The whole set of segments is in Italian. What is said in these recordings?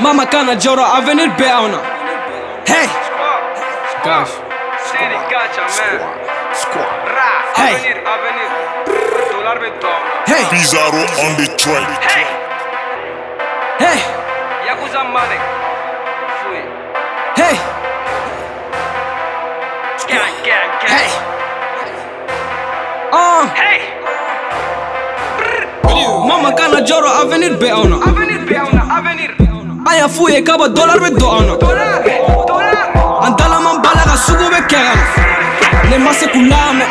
Mama kana joro avenir bɛɛ anw na hey gosh City gacha man. Ra. Hey. Avenir, avenir. Dollar be dom. hey Pizarro on the track. Hey. hey Yakuza money. Fui. hey Gang, gang, gang. hey kana joro avenir bɛɛ anw na Avenir be on avenir. an y'a f'u ye k'a bɔ dollar bɛ don anw na Dollar. Dollar. an dalaman bala ka sugu bɛ kɛ ka na ne ma se k'u lamɛn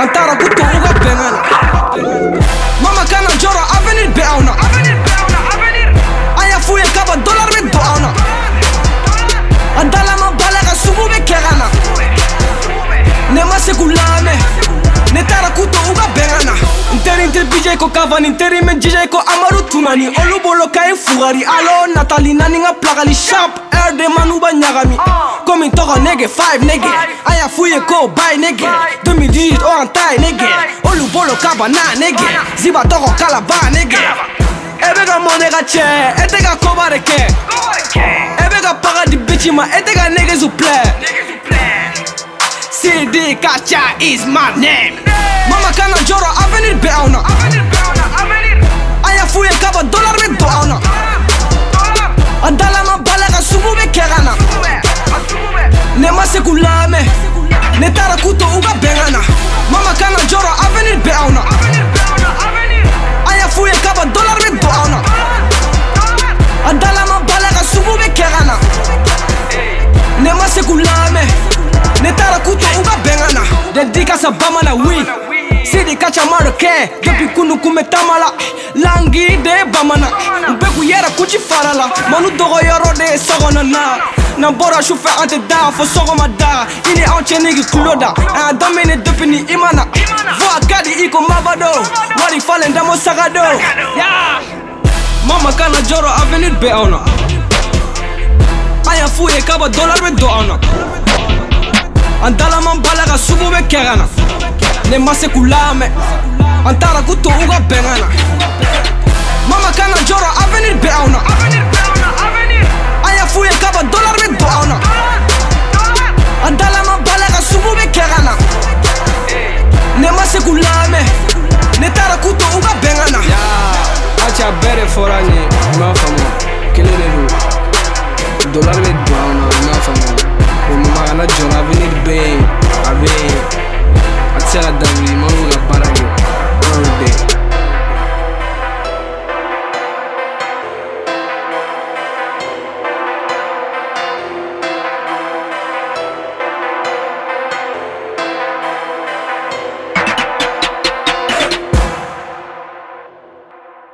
an taara k'u to u ka bɛnkan na mama kana joro avenir bɛɛ anw na an y'a f'u ye k'a bɔ dollar bɛ don anw na an dalaman bala ka sugu bɛ kɛ ka na ne ma se k'u lamɛn ne taara k'u to u ka bɛnkan na n teri n tɛ bj ko kava ni n teri mɛ jj ko amadu tunani. Olu bolo ka ye fugari alo natali nani ka pilakali sharp. Air de manu ba ɲagami komi n tɔgɔ nege 5 nege. An y'a f'u ye ko bay nege. 2018 o an ta ye nege. Olu bolo kaba na nege ziba tɔgɔ kalaba nege. E bɛ ka mɔ ne ka cɛ e tɛ ka koba de kɛ e bɛ ka paga di bici ma e tɛ ka nege zu plɛ CD Kacha is my name ماما كان جرى افني البعونه انا فويا كابا دولار من دعونه الدالة ما بلغ السبوب كغانا نما سكولامه نتارا كوتو اوغا بغانا ماما كان جرى افني البعونه انا فويا كابا دولار من دعونه الدالة ما بلغ السبوب كغانا نما سكولامه ne taara k'u to u ka bɛnkan na dedika sa bamana wi sidi ka ca ma dɔ kɛ depuis kunu kun bɛ taama la langi de ye bamanan u bɛ k'u yɛrɛ kuci fara la manu dɔgɔyɔrɔ de ye sɔgɔnɔ na bɔra sufɛ an tɛ da fo sɔgɔma da i ni anw cɛ nigi tulo da an y'a daminɛ ni i ma na fo a di i mabado. Wari falen damo sagado. Mama kana jɔrɔ avenir bɛ anw na an y'a dollar bɛ don anw na an dalaman bɛ kɛ ka ne ma se k'u lamɛn an taara k'u to u ka bɛnkan na mama kana jɔrɔ avenir be on avenir. an y'a f'u ye k'a bɔ dollar bɛ don anw na Dollar. an dalaman bala ka sugu bɛ kɛ ka na ne ma k'u lamɛn ne to u ka